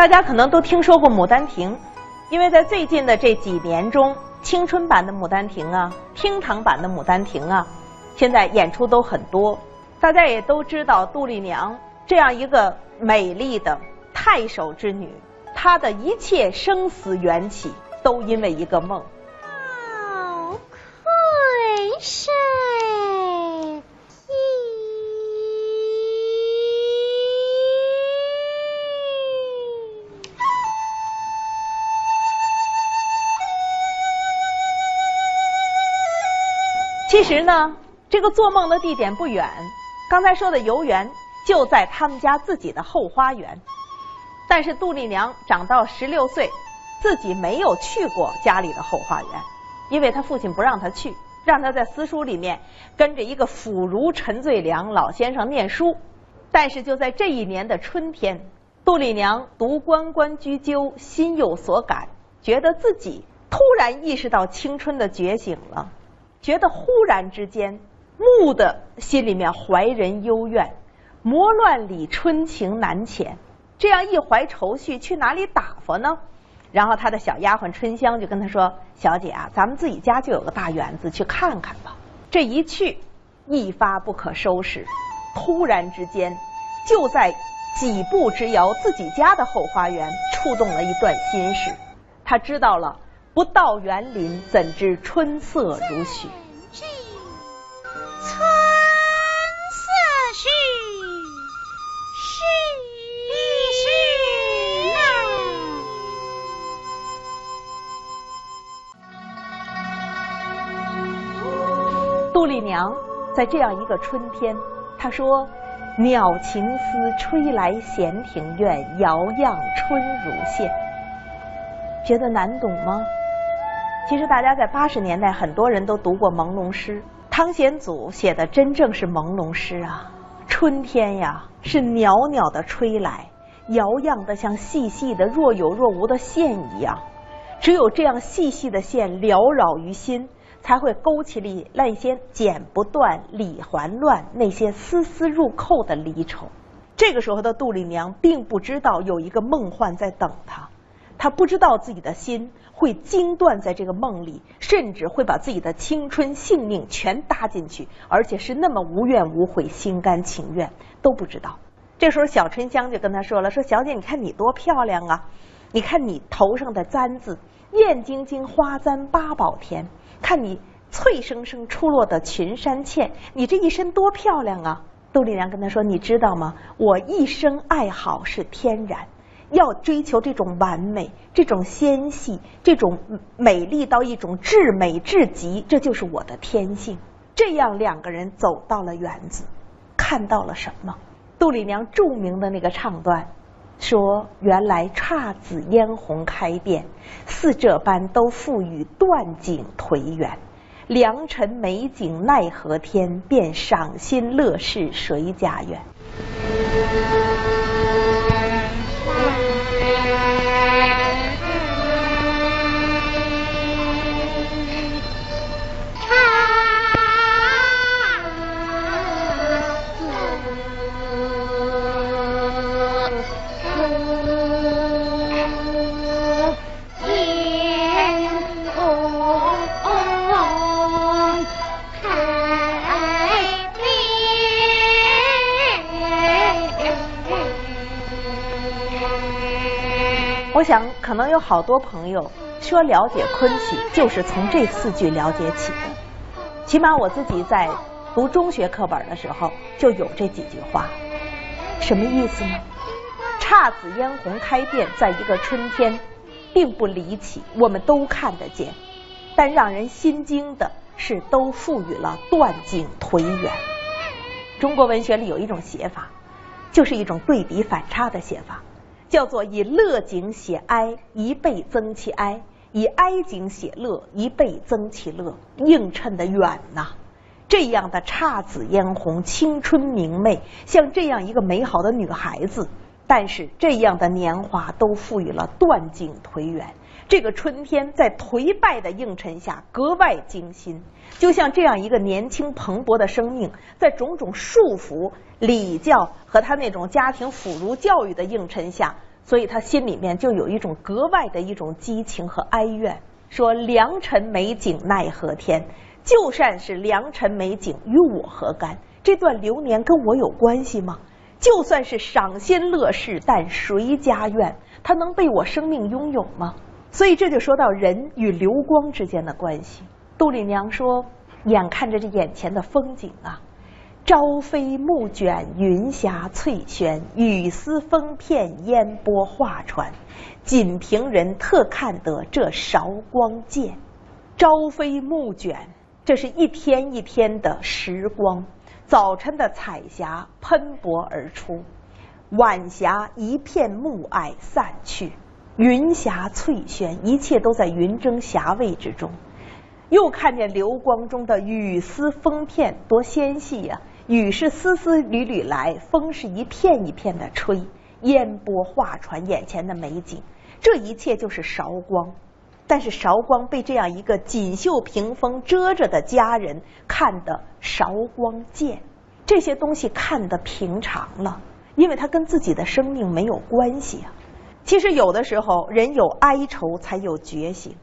大家可能都听说过《牡丹亭》，因为在最近的这几年中，青春版的《牡丹亭》啊，厅堂版的《牡丹亭》啊，现在演出都很多。大家也都知道，杜丽娘这样一个美丽的太守之女，她的一切生死缘起，都因为一个梦。好愧谁？实呢，这个做梦的地点不远，刚才说的游园就在他们家自己的后花园。但是杜丽娘长到十六岁，自己没有去过家里的后花园，因为她父亲不让她去，让她在私塾里面跟着一个腐儒陈最良老先生念书。但是就在这一年的春天，杜丽娘读关关雎鸠，心有所感，觉得自己突然意识到青春的觉醒了。觉得忽然之间，蓦的心里面怀人幽怨，魔乱里春情难遣。这样一怀愁绪，去哪里打发呢？然后他的小丫鬟春香就跟他说：“小姐啊，咱们自己家就有个大园子，去看看吧。”这一去，一发不可收拾。突然之间，就在几步之遥，自己家的后花园触动了一段心事。他知道了。不到园林，怎知春色如许？春色许，杜丽娘在这样一个春天，她说：“鸟情丝吹来闲庭院，遥漾春如线。”觉得难懂吗？其实大家在八十年代，很多人都读过朦胧诗。汤显祖写的真正是朦胧诗啊！春天呀，是袅袅的吹来，摇漾的像细细的若有若无的线一样。只有这样细细的线缭绕于心，才会勾起里那些剪不断、理还乱，那些丝丝入扣的离愁。这个时候的杜丽娘并不知道有一个梦幻在等她。他不知道自己的心会惊断在这个梦里，甚至会把自己的青春性命全搭进去，而且是那么无怨无悔、心甘情愿，都不知道。这时候，小春香就跟他说了：“说小姐，你看你多漂亮啊！你看你头上的簪子，艳晶晶花簪八宝田；看你翠生生出落的群山茜，你这一身多漂亮啊！”杜丽娘跟他说：“你知道吗？我一生爱好是天然。”要追求这种完美，这种纤细，这种美丽到一种至美至极，这就是我的天性。这样两个人走到了园子，看到了什么？杜丽娘著名的那个唱段说：“原来姹紫嫣红开遍，似这般都付与断井颓垣。良辰美景奈何天，便赏心乐事谁家园？”我想，可能有好多朋友说了解昆曲，就是从这四句了解起的。起码我自己在读中学课本的时候就有这几句话。什么意思呢？姹紫嫣红开遍，在一个春天，并不离奇，我们都看得见。但让人心惊的是，都赋予了断井颓垣。中国文学里有一种写法，就是一种对比反差的写法。叫做以乐景写哀，一倍增其哀；以哀景写乐，一倍增其乐。映衬的远呐，这样的姹紫嫣红、青春明媚，像这样一个美好的女孩子，但是这样的年华都赋予了断井颓垣。这个春天在颓败的映衬下格外惊心，就像这样一个年轻蓬勃的生命，在种种束缚、礼教和他那种家庭腐儒教育的映衬下，所以他心里面就有一种格外的一种激情和哀怨，说良辰美景奈何天，就算是良辰美景与我何干？这段流年跟我有关系吗？就算是赏心乐事，但谁家愿？他能被我生命拥有吗？所以这就说到人与流光之间的关系。杜丽娘说：“眼看着这眼前的风景啊，朝飞暮卷，云霞翠轩，雨丝风片，烟波画船。仅凭人特看得这韶光渐。朝飞暮卷，这是一天一天的时光。早晨的彩霞喷薄而出，晚霞一片暮霭散去，云霞翠轩，一切都在云蒸霞蔚之中。”又看见流光中的雨丝风片，多纤细呀！雨是丝丝缕缕来，风是一片一片的吹，烟波画船，眼前的美景，这一切就是韶光。但是韶光被这样一个锦绣屏风遮着的佳人看得韶光贱，这些东西看得平常了，因为它跟自己的生命没有关系啊。其实有的时候，人有哀愁才有觉醒。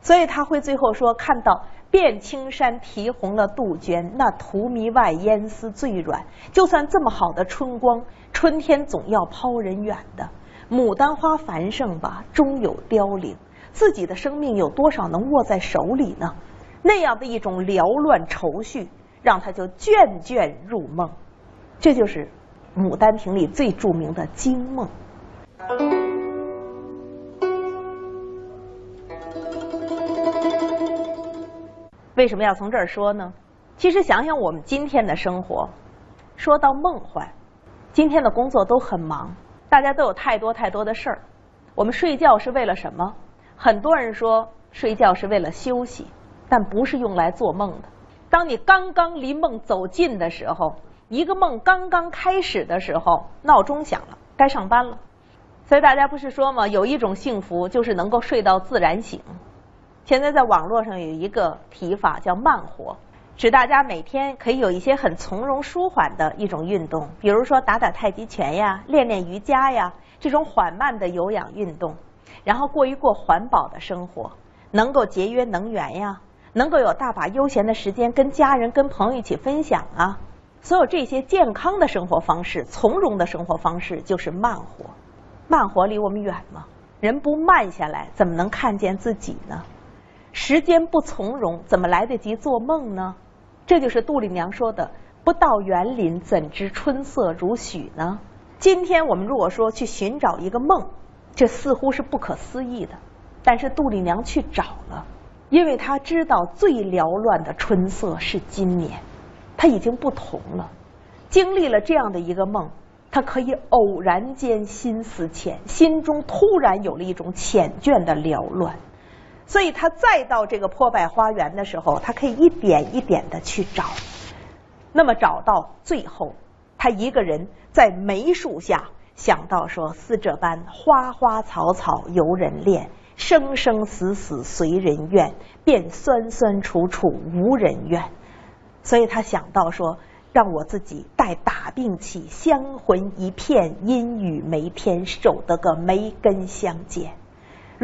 所以他会最后说：“看到遍青山啼红了杜鹃，那荼蘼外烟丝最软。就算这么好的春光，春天总要抛人远的。牡丹花繁盛吧，终有凋零。自己的生命有多少能握在手里呢？那样的一种缭乱愁绪，让他就倦倦入梦。这就是《牡丹亭》里最著名的惊梦。”为什么要从这儿说呢？其实想想我们今天的生活，说到梦幻，今天的工作都很忙，大家都有太多太多的事儿。我们睡觉是为了什么？很多人说睡觉是为了休息，但不是用来做梦的。当你刚刚离梦走近的时候，一个梦刚刚开始的时候，闹钟响了，该上班了。所以大家不是说吗？有一种幸福就是能够睡到自然醒。现在在网络上有一个提法叫“慢活”，指大家每天可以有一些很从容舒缓的一种运动，比如说打打太极拳呀、练练瑜伽呀，这种缓慢的有氧运动，然后过一过环保的生活，能够节约能源呀，能够有大把悠闲的时间跟家人、跟朋友一起分享啊。所有这些健康的生活方式、从容的生活方式，就是慢活。慢活离我们远吗？人不慢下来，怎么能看见自己呢？时间不从容，怎么来得及做梦呢？这就是杜丽娘说的“不到园林，怎知春色如许”呢？今天我们如果说去寻找一个梦，这似乎是不可思议的。但是杜丽娘去找了，因为她知道最缭乱的春色是今年，她已经不同了。经历了这样的一个梦，她可以偶然间心思浅，心中突然有了一种缱绻的缭乱。所以他再到这个破败花园的时候，他可以一点一点的去找。那么找到最后，他一个人在梅树下想到说：“似这般花花草草由人恋，生生死死随人愿，便酸酸楚楚无人怨。”所以他想到说：“让我自己待打病气，香魂一片，阴雨梅天，守得个梅根相见。”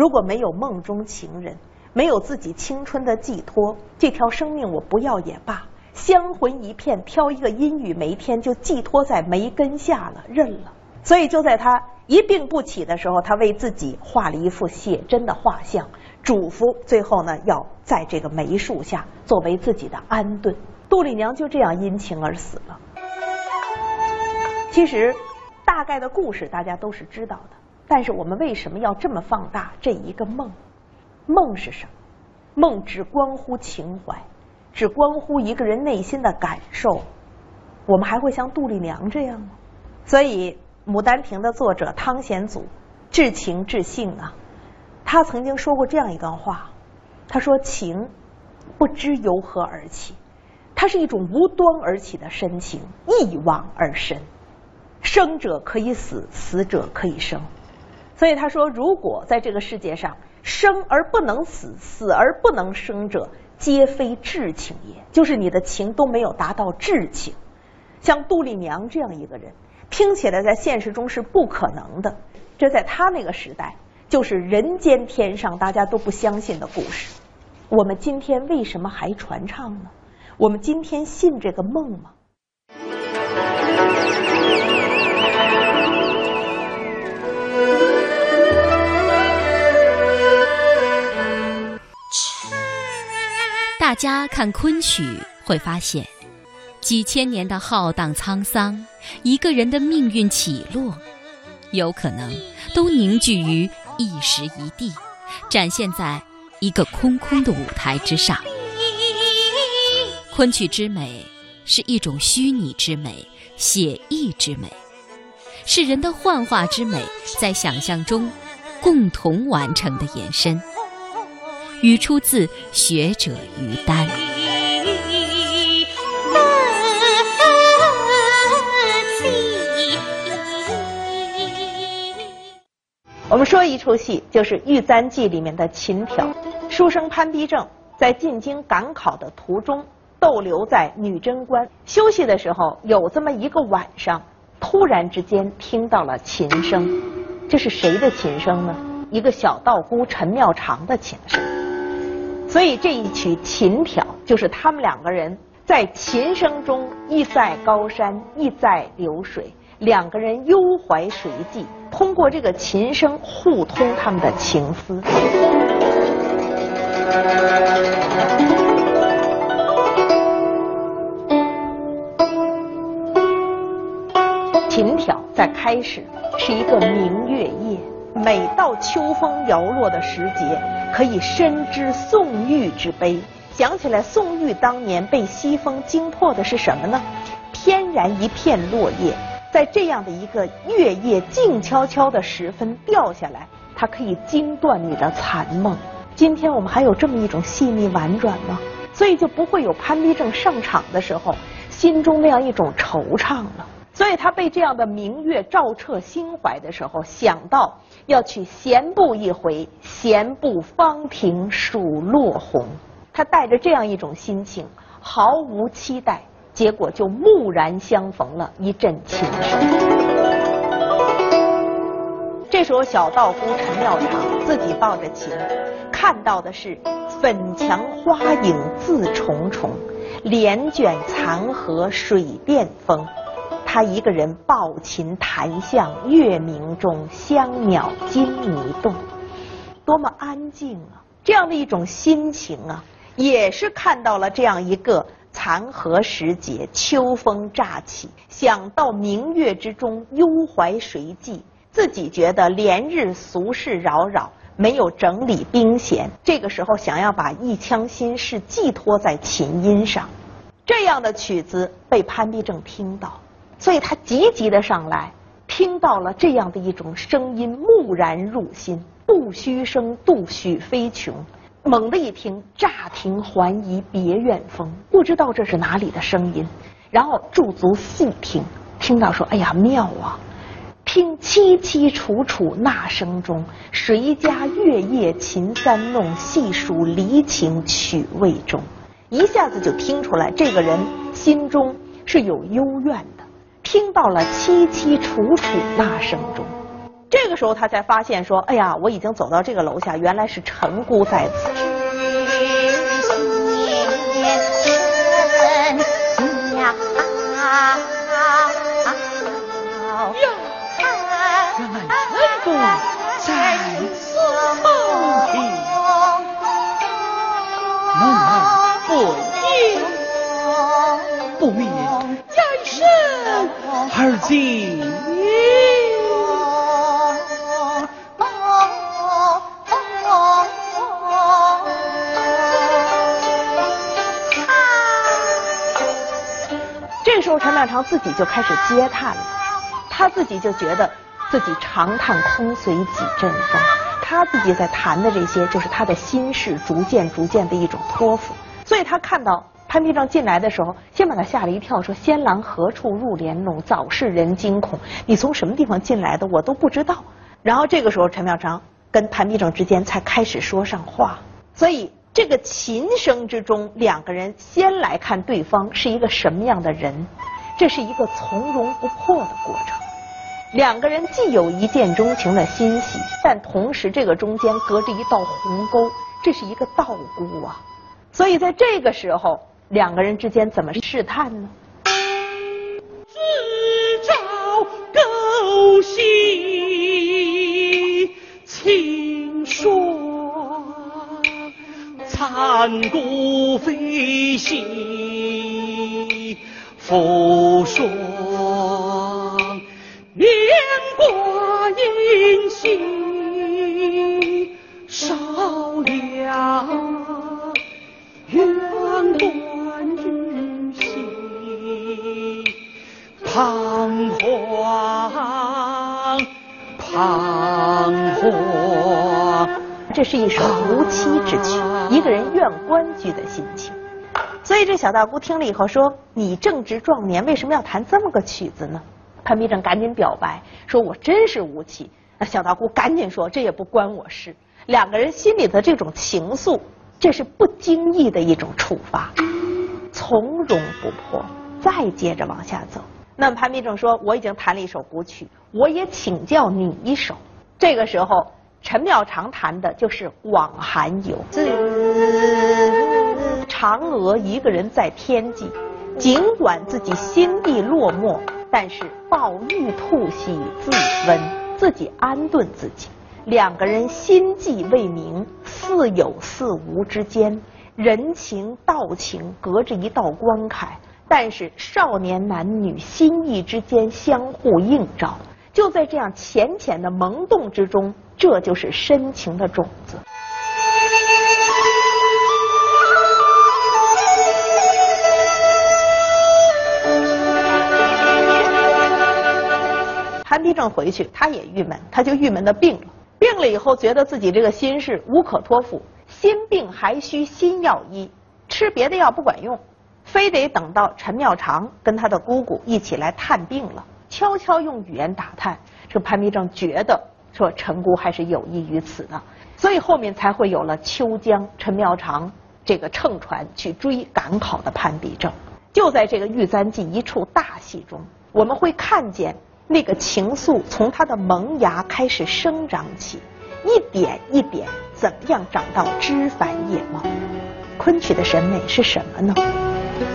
如果没有梦中情人，没有自己青春的寄托，这条生命我不要也罢。香魂一片，挑一个阴雨梅天，就寄托在梅根下了，认了。所以就在他一病不起的时候，他为自己画了一幅写真的画像，嘱咐最后呢要在这个梅树下作为自己的安顿。杜丽娘就这样因情而死了。其实大概的故事大家都是知道的。但是我们为什么要这么放大这一个梦？梦是什么？梦只关乎情怀，只关乎一个人内心的感受。我们还会像杜丽娘这样吗？所以《牡丹亭》的作者汤显祖至情至性啊，他曾经说过这样一段话：他说情不知由何而起，它是一种无端而起的深情，一往而深。生者可以死，死者可以生。所以他说，如果在这个世界上生而不能死，死而不能生者，皆非至情也。就是你的情都没有达到至情。像杜丽娘这样一个人，听起来在现实中是不可能的。这在他那个时代，就是人间天上大家都不相信的故事。我们今天为什么还传唱呢？我们今天信这个梦吗？大家看昆曲会发现，几千年的浩荡沧桑，一个人的命运起落，有可能都凝聚于一时一地，展现在一个空空的舞台之上。昆曲之美是一种虚拟之美、写意之美，是人的幻化之美在想象中共同完成的延伸。语出自学者于丹。我们说一出戏，就是《玉簪记》里面的琴挑。书生潘必正在进京赶考的途中。逗留在女贞观休息的时候，有这么一个晚上，突然之间听到了琴声。这是谁的琴声呢？一个小道姑陈妙长的琴声。所以这一曲《琴挑》就是他们两个人在琴声中一在高山，一在流水，两个人幽怀水际，通过这个琴声互通他们的情思。琴挑在开始是一个明月夜，每到秋风摇落的时节，可以深知宋玉之悲。想起来宋玉当年被西风惊破的是什么呢？翩然一片落叶，在这样的一个月夜静悄悄的时分掉下来，它可以惊断你的残梦。今天我们还有这么一种细腻婉转吗？所以就不会有潘必正上场的时候心中那样一种惆怅了。所以他被这样的明月照彻心怀的时候，想到要去闲步一回，闲步芳庭数落红。他带着这样一种心情，毫无期待，结果就蓦然相逢了一阵琴声。这时候，小道姑陈妙长自己抱着琴，看到的是粉墙花影自重重，帘卷残荷水殿风。他一个人抱琴弹向月明中，香鸟惊迷动，多么安静啊！这样的一种心情啊，也是看到了这样一个残荷时节，秋风乍起，想到明月之中，幽怀谁寄？自己觉得连日俗事扰扰，没有整理兵弦，这个时候想要把一腔心事寄托在琴音上，这样的曲子被潘必正听到。所以他急急的上来，听到了这样的一种声音，蓦然入心。不虚声，杜许飞琼。猛地一听，乍听还疑别院风，不知道这是哪里的声音。然后驻足细听，听到说：“哎呀，妙啊！听凄凄楚楚那声中，谁家月夜琴三弄？细数离情曲未终。”一下子就听出来，这个人心中是有幽怨的。听到了凄凄楚楚那声中，这个时候他才发现说：“哎呀，我已经走到这个楼下，原来是陈姑在此。”而今，这时候陈妙长自己就开始嗟叹了，他自己就觉得自己长叹空随几阵风，他自己在谈的这些，就是他的心事逐渐逐渐的一种托付，所以他看到。潘必正进来的时候，先把他吓了一跳，说：“仙郎何处入帘笼？早是人惊恐。你从什么地方进来的？我都不知道。”然后这个时候，陈妙长跟潘必正之间才开始说上话。所以这个琴声之中，两个人先来看对方是一个什么样的人，这是一个从容不迫的过程。两个人既有一见钟情的欣喜，但同时这个中间隔着一道鸿沟，这是一个道姑啊。所以在这个时候，两个人之间怎么试探呢？自照勾心清霜，残骨飞兮复霜。念挂音兮少了，月彷徨。这是一首无妻之曲，一个人愿关雎的心情。所以这小道姑听了以后说：“你正值壮年，为什么要弹这么个曲子呢？”潘必正赶紧表白说：“我真是无妻。”那小道姑赶紧说：“这也不关我事。”两个人心里的这种情愫，这是不经意的一种触发，从容不迫。再接着往下走，那么潘必正说：“我已经弹了一首古曲，我也请教你一首。”这个时候，陈妙常弹的就是《往寒游》。嫦娥一个人在天际，尽管自己心地落寞，但是抱玉兔喜自温，自己安顿自己。两个人心悸未明，似有似无之间，人情道情隔着一道关卡，但是少年男女心意之间相互映照，就在这样浅浅的萌动之中，这就是深情的种子。潘必正回去，他也郁闷，他就郁闷的病了。病了以后，觉得自己这个心事无可托付，心病还需心药医，吃别的药不管用，非得等到陈妙常跟他的姑姑一起来探病了，悄悄用语言打探。这潘必正觉得说陈姑还是有意于此的，所以后面才会有了秋江陈妙常这个乘船去追赶考的潘必正。就在这个玉簪记一处大戏中，我们会看见。那个情愫从它的萌芽开始生长起，一点一点，怎么样长到枝繁叶茂？昆曲的审美是什么呢？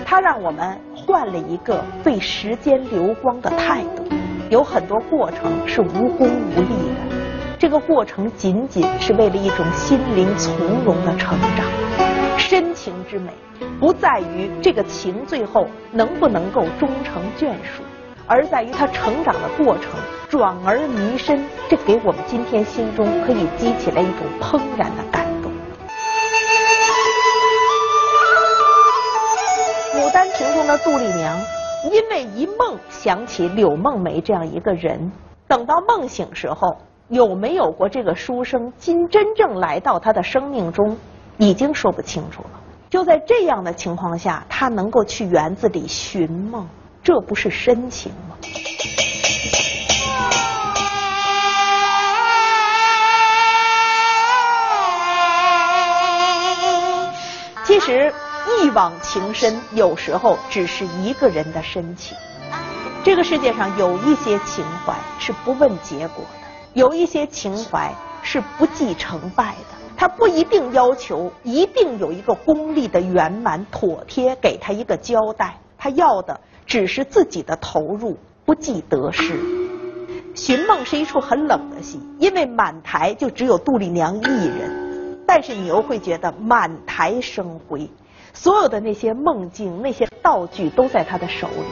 它让我们换了一个对时间流光的态度。有很多过程是无功无利的，这个过程仅仅是为了一种心灵从容的成长。深情之美，不在于这个情最后能不能够终成眷属。而在于他成长的过程，转而弥深，这给我们今天心中可以激起来一种怦然的感动。《牡丹亭》中的杜丽娘，因为一梦想起柳梦梅这样一个人，等到梦醒时候，有没有过这个书生，今真正来到她的生命中，已经说不清楚了。就在这样的情况下，她能够去园子里寻梦。这不是深情吗？其实一往情深，有时候只是一个人的深情。这个世界上有一些情怀是不问结果的，有一些情怀是不计成败的。他不一定要求一定有一个功利的圆满妥帖，给他一个交代。他要的。只是自己的投入，不计得失。寻梦是一出很冷的戏，因为满台就只有杜丽娘一人，但是你又会觉得满台生辉，所有的那些梦境、那些道具都在他的手里。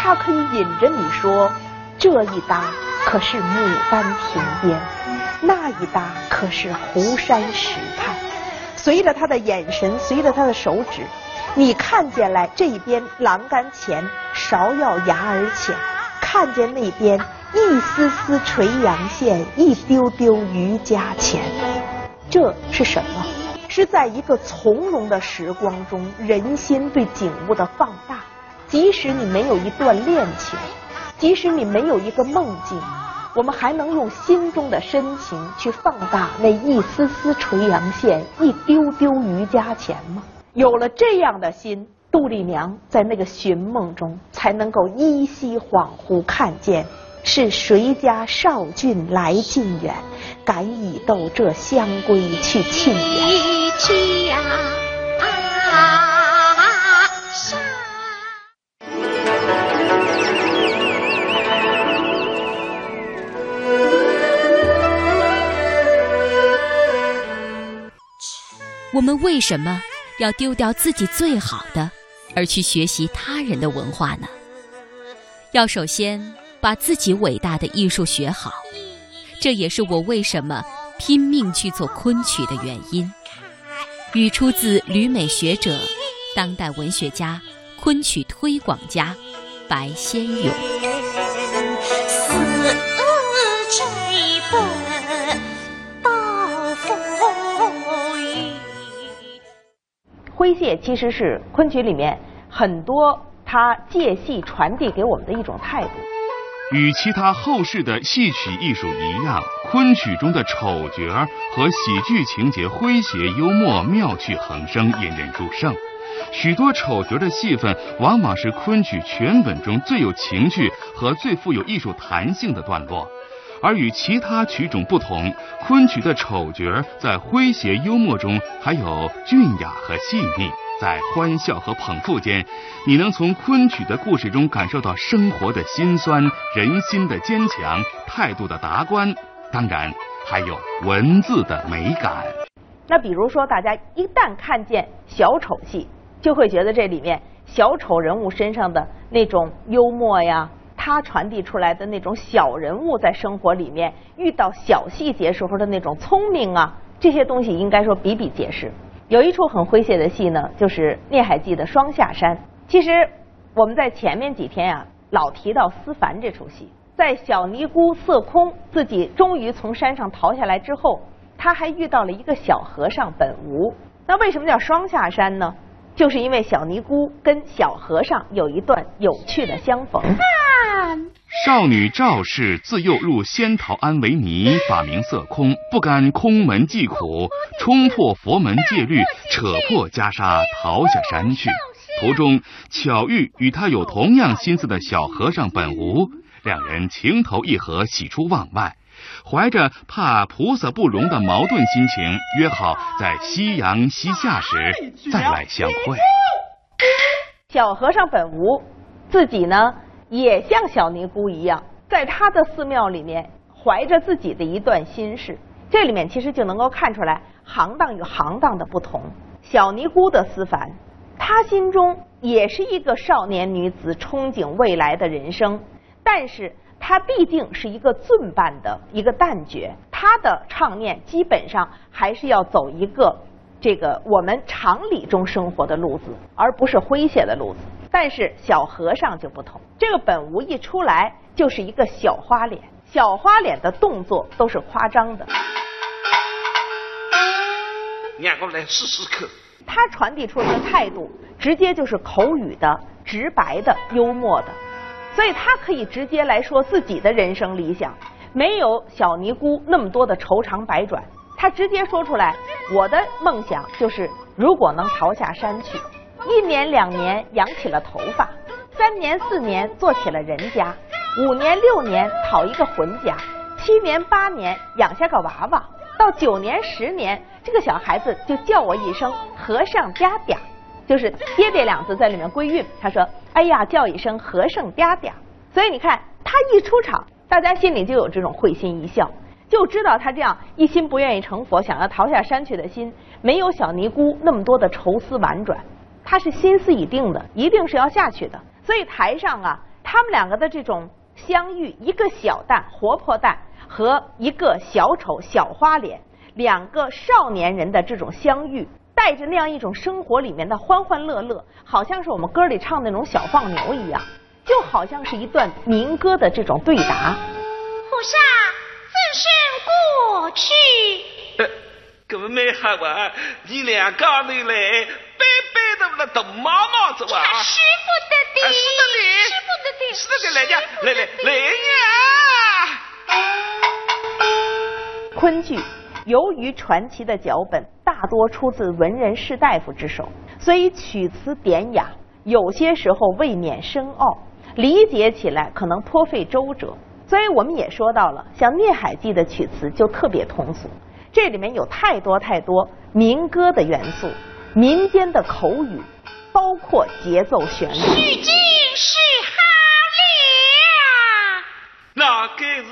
他可以引着你说，这一搭可是牡丹亭边。那一搭可是湖山石畔，随着他的眼神，随着他的手指，你看见来这一边栏杆前芍药芽儿浅，看见那边一丝丝垂杨线，一丢丢渔家钱。这是什么？是在一个从容的时光中，人心对景物的放大。即使你没有一段恋情，即使你没有一个梦境。我们还能用心中的深情去放大那一丝丝垂杨线，一丢丢余价钱吗？有了这样的心，杜丽娘在那个寻梦中才能够依稀恍惚看见，是谁家少俊来近远，敢以斗这香闺去庆缘。我们为什么要丢掉自己最好的，而去学习他人的文化呢？要首先把自己伟大的艺术学好，这也是我为什么拼命去做昆曲的原因。语出自旅美学者、当代文学家、昆曲推广家白先勇。诙谐其实是昆曲里面很多他借戏传递给我们的一种态度。与其他后世的戏曲艺术一样，昆曲中的丑角和喜剧情节诙谐幽默、妙趣横生，引人入胜。许多丑角的戏份，往往是昆曲全本中最有情趣和最富有艺术弹性的段落。而与其他曲种不同，昆曲的丑角在诙谐幽默中还有俊雅和细腻，在欢笑和捧腹间，你能从昆曲的故事中感受到生活的辛酸、人心的坚强、态度的达观，当然还有文字的美感。那比如说，大家一旦看见小丑戏，就会觉得这里面小丑人物身上的那种幽默呀。他传递出来的那种小人物在生活里面遇到小细节时候的那种聪明啊，这些东西应该说比比皆是。有一出很诙谐的戏呢，就是《聂海记》的双下山。其实我们在前面几天呀，老提到思凡这出戏，在小尼姑色空自己终于从山上逃下来之后，他还遇到了一个小和尚本无。那为什么叫双下山呢？就是因为小尼姑跟小和尚有一段有趣的相逢。少女赵氏自幼入仙桃庵为尼，法名色空，不甘空门寂苦，冲破佛门戒律，扯破袈裟逃下山去。途中巧遇与他有同样心思的小和尚本无，两人情投意合，喜出望外。怀着怕菩萨不容的矛盾心情，约好在夕阳西下时再来相会。小和尚本无自己呢？也像小尼姑一样，在他的寺庙里面怀着自己的一段心事。这里面其实就能够看出来行当与行当的不同。小尼姑的思凡，她心中也是一个少年女子憧憬未来的人生，但是她毕竟是一个尊办的一个旦角，他的唱念基本上还是要走一个这个我们常理中生活的路子，而不是诙谐的路子。但是小和尚就不同，这个本无一出来就是一个小花脸，小花脸的动作都是夸张的。让我来试试看。他传递出来的态度，直接就是口语的、直白的、幽默的，所以他可以直接来说自己的人生理想，没有小尼姑那么多的愁肠百转，他直接说出来：我的梦想就是如果能逃下山去。一年两年养起了头发，三年四年做起了人家，五年六年讨一个浑家，七年八年养下个娃娃，到九年十年，这个小孩子就叫我一声和尚嗲嗲，就是爹爹两字在里面归韵。他说：“哎呀，叫一声和尚嗲嗲。”所以你看他一出场，大家心里就有这种会心一笑，就知道他这样一心不愿意成佛，想要逃下山去的心，没有小尼姑那么多的愁思婉转。他是心思已定的，一定是要下去的。所以台上啊，他们两个的这种相遇，一个小旦活泼旦和一个小丑小花脸，两个少年人的这种相遇，带着那样一种生活里面的欢欢乐乐，好像是我们歌里唱那种小放牛一样，就好像是一段民歌的这种对答。和尚怎生过去？呃，这么没好啊，你俩刚你来。那都毛毛子哇！使不得的，使得的，使不得的，使得的，来呀，来来来呀！昆剧由于传奇的脚本大多出自文人士大夫之手，所以曲词典雅，有些时候未免深奥，理解起来可能颇费周折。所以我们也说到了，像《孽海记》的曲词就特别通俗，这里面有太多太多民歌的元素，民间的口语，包括节奏旋律。是好了，那该是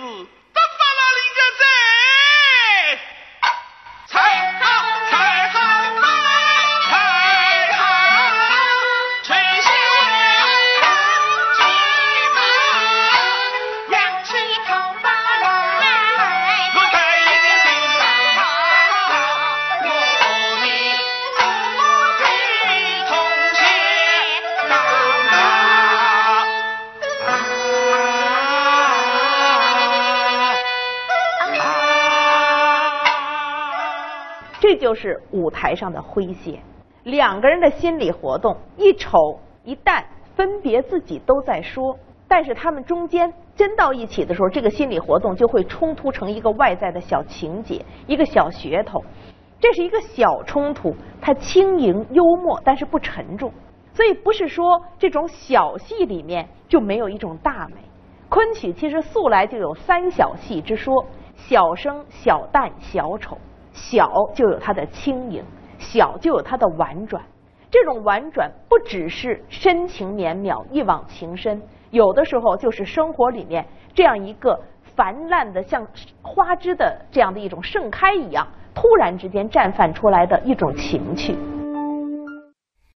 这就是舞台上的诙谐，两个人的心理活动，一丑一淡，分别自己都在说，但是他们中间真到一起的时候，这个心理活动就会冲突成一个外在的小情节，一个小噱头。这是一个小冲突，它轻盈幽默，但是不沉重。所以不是说这种小戏里面就没有一种大美。昆曲其实素来就有三小戏之说：小生、小旦、小丑。小就有它的轻盈，小就有它的婉转。这种婉转不只是深情绵邈、一往情深，有的时候就是生活里面这样一个泛滥的像花枝的这样的一种盛开一样，突然之间绽放出来的一种情趣。